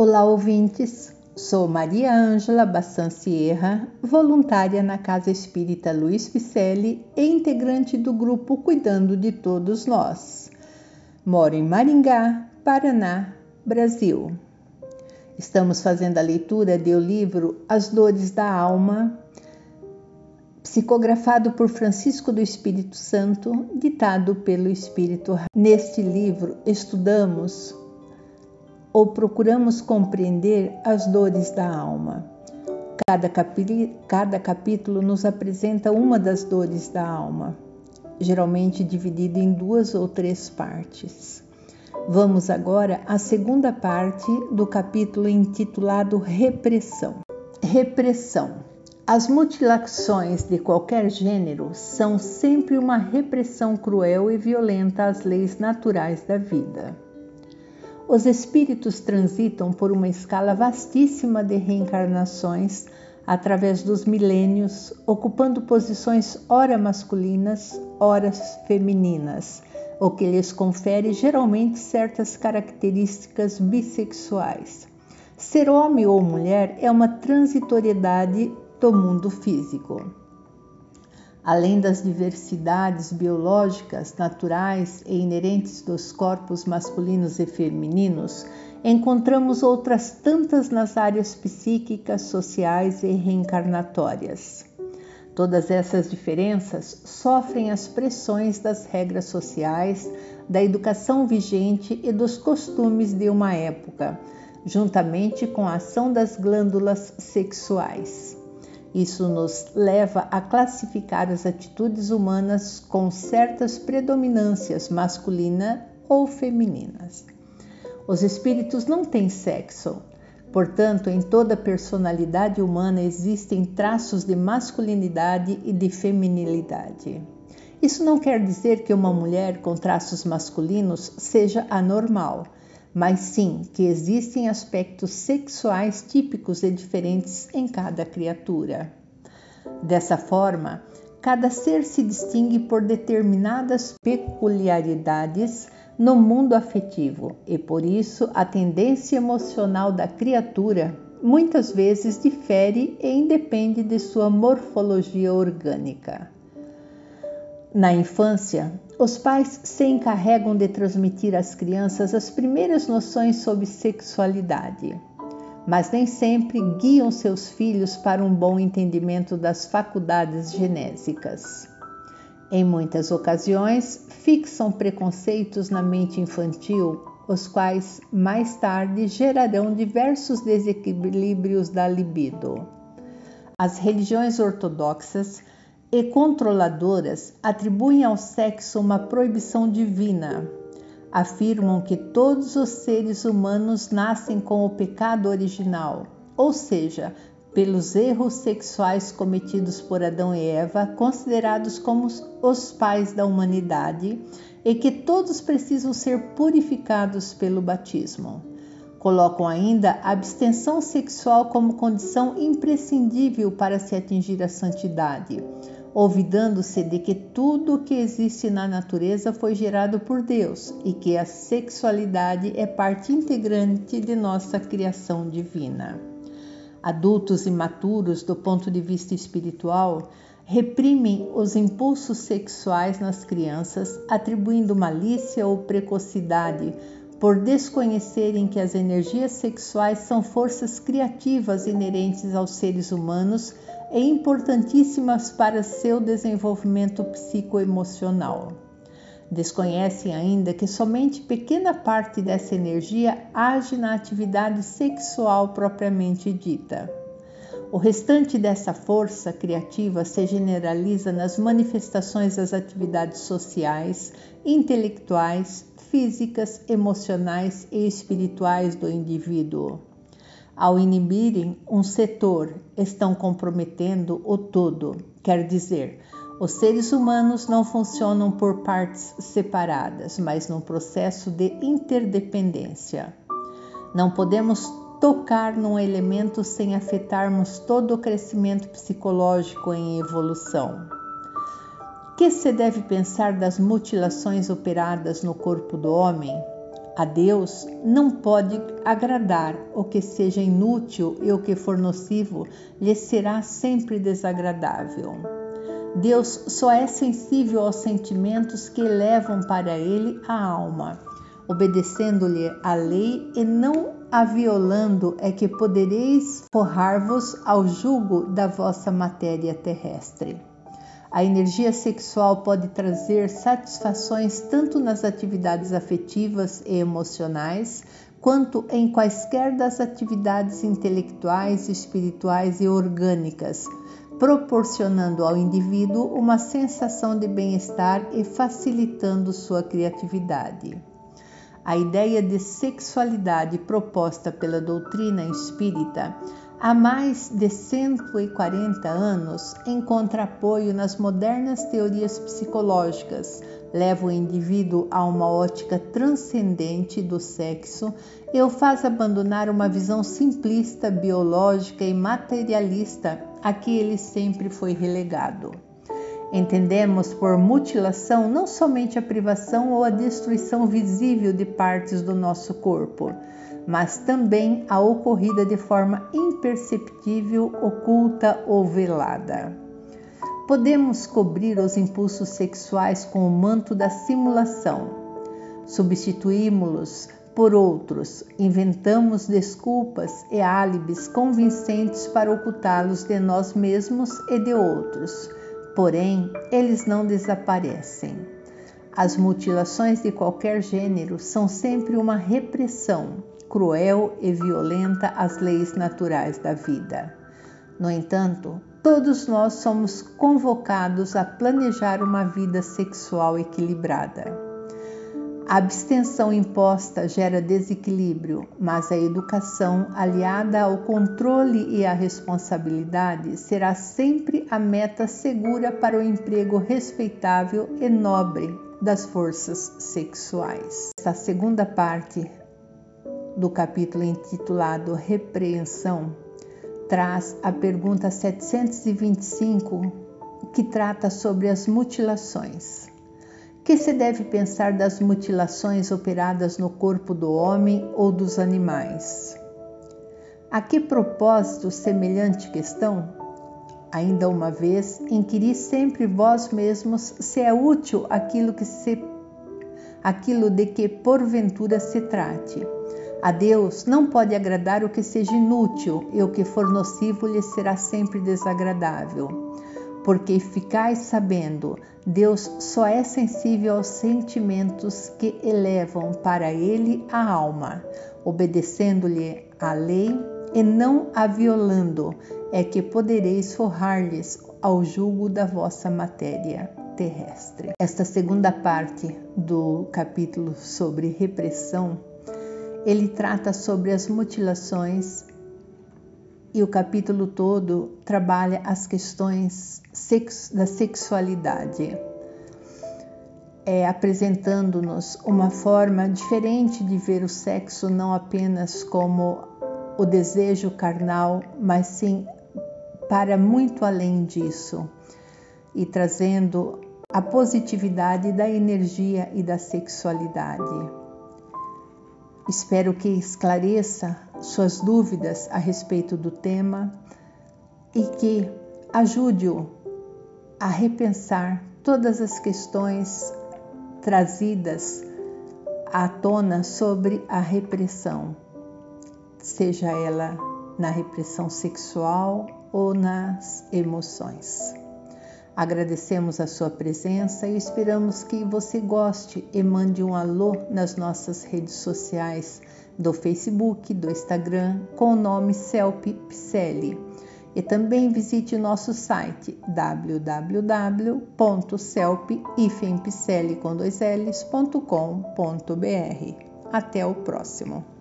Olá, ouvintes. Sou Maria Ângela Bassan Sierra, voluntária na Casa Espírita Luiz Picelli e integrante do grupo Cuidando de Todos Nós. Moro em Maringá, Paraná, Brasil. Estamos fazendo a leitura do livro As Dores da Alma, psicografado por Francisco do Espírito Santo, ditado pelo Espírito. Neste livro, estudamos ou procuramos compreender as dores da alma. Cada, cada capítulo nos apresenta uma das dores da alma, geralmente dividido em duas ou três partes. Vamos agora à segunda parte do capítulo intitulado Repressão. Repressão. As mutilações de qualquer gênero são sempre uma repressão cruel e violenta às leis naturais da vida. Os espíritos transitam por uma escala vastíssima de reencarnações através dos milênios, ocupando posições ora masculinas, ora femininas, o que lhes confere geralmente certas características bissexuais. Ser homem ou mulher é uma transitoriedade do mundo físico. Além das diversidades biológicas, naturais e inerentes dos corpos masculinos e femininos, encontramos outras tantas nas áreas psíquicas, sociais e reencarnatórias. Todas essas diferenças sofrem as pressões das regras sociais, da educação vigente e dos costumes de uma época, juntamente com a ação das glândulas sexuais. Isso nos leva a classificar as atitudes humanas com certas predominâncias masculina ou femininas. Os espíritos não têm sexo, portanto, em toda personalidade humana existem traços de masculinidade e de feminilidade. Isso não quer dizer que uma mulher com traços masculinos seja anormal mas sim que existem aspectos sexuais típicos e diferentes em cada criatura. Dessa forma, cada ser se distingue por determinadas peculiaridades no mundo afetivo e por isso a tendência emocional da criatura muitas vezes difere e independe de sua morfologia orgânica. Na infância, os pais se encarregam de transmitir às crianças as primeiras noções sobre sexualidade, mas nem sempre guiam seus filhos para um bom entendimento das faculdades genésicas. Em muitas ocasiões, fixam preconceitos na mente infantil, os quais mais tarde gerarão diversos desequilíbrios da libido. As religiões ortodoxas e controladoras atribuem ao sexo uma proibição divina. Afirmam que todos os seres humanos nascem com o pecado original, ou seja, pelos erros sexuais cometidos por Adão e Eva, considerados como os pais da humanidade, e que todos precisam ser purificados pelo batismo. Colocam ainda a abstenção sexual como condição imprescindível para se atingir a santidade olvidando-se de que tudo o que existe na natureza foi gerado por Deus e que a sexualidade é parte integrante de nossa criação divina. Adultos imaturos, do ponto de vista espiritual, reprimem os impulsos sexuais nas crianças, atribuindo malícia ou precocidade por desconhecerem que as energias sexuais são forças criativas inerentes aos seres humanos e importantíssimas para seu desenvolvimento psicoemocional. Desconhecem ainda que somente pequena parte dessa energia age na atividade sexual propriamente dita. O restante dessa força criativa se generaliza nas manifestações das atividades sociais, intelectuais, físicas, emocionais e espirituais do indivíduo. Ao inibirem um setor, estão comprometendo o todo, quer dizer, os seres humanos não funcionam por partes separadas, mas num processo de interdependência. Não podemos tocar num elemento sem afetarmos todo o crescimento psicológico em evolução que se deve pensar das mutilações operadas no corpo do homem? A Deus não pode agradar o que seja inútil e o que for nocivo lhe será sempre desagradável. Deus só é sensível aos sentimentos que elevam para ele a alma. Obedecendo-lhe a lei e não a violando, é que podereis forrar-vos ao jugo da vossa matéria terrestre. A energia sexual pode trazer satisfações tanto nas atividades afetivas e emocionais, quanto em quaisquer das atividades intelectuais, espirituais e orgânicas, proporcionando ao indivíduo uma sensação de bem-estar e facilitando sua criatividade. A ideia de sexualidade proposta pela doutrina espírita há mais de 140 anos encontra apoio nas modernas teorias psicológicas, leva o indivíduo a uma ótica transcendente do sexo e o faz abandonar uma visão simplista, biológica e materialista a que ele sempre foi relegado. Entendemos por mutilação não somente a privação ou a destruição visível de partes do nosso corpo, mas também a ocorrida de forma imperceptível, oculta ou velada. Podemos cobrir os impulsos sexuais com o manto da simulação. Substituímos-los por outros, inventamos desculpas e álibis convincentes para ocultá-los de nós mesmos e de outros. Porém, eles não desaparecem. As mutilações de qualquer gênero são sempre uma repressão, cruel e violenta às leis naturais da vida. No entanto, todos nós somos convocados a planejar uma vida sexual equilibrada. A abstenção imposta gera desequilíbrio, mas a educação, aliada ao controle e à responsabilidade, será sempre a meta segura para o emprego respeitável e nobre das forças sexuais. Essa segunda parte do capítulo intitulado Repreensão traz a pergunta 725 que trata sobre as mutilações. Que se deve pensar das mutilações operadas no corpo do homem ou dos animais? A que propósito semelhante questão? Ainda uma vez, inquiri sempre vós mesmos se é útil aquilo que se aquilo de que porventura se trate a Deus não pode agradar o que seja inútil, e o que for nocivo lhe será sempre desagradável. Porque ficais sabendo, Deus só é sensível aos sentimentos que elevam para ele a alma, obedecendo-lhe a lei e não a violando, é que podereis forrar-lhes ao jugo da vossa matéria terrestre. Esta segunda parte do capítulo sobre repressão ele trata sobre as mutilações e o capítulo todo trabalha as questões da sexualidade, é, apresentando-nos uma forma diferente de ver o sexo não apenas como o desejo carnal, mas sim para muito além disso e trazendo a positividade da energia e da sexualidade. Espero que esclareça suas dúvidas a respeito do tema e que ajude-o a repensar todas as questões trazidas à tona sobre a repressão, seja ela na repressão sexual ou nas emoções. Agradecemos a sua presença e esperamos que você goste e mande um alô nas nossas redes sociais do Facebook, do Instagram, com o nome Celpe Pselli. E também visite nosso site www.celpe.com.br. Até o próximo!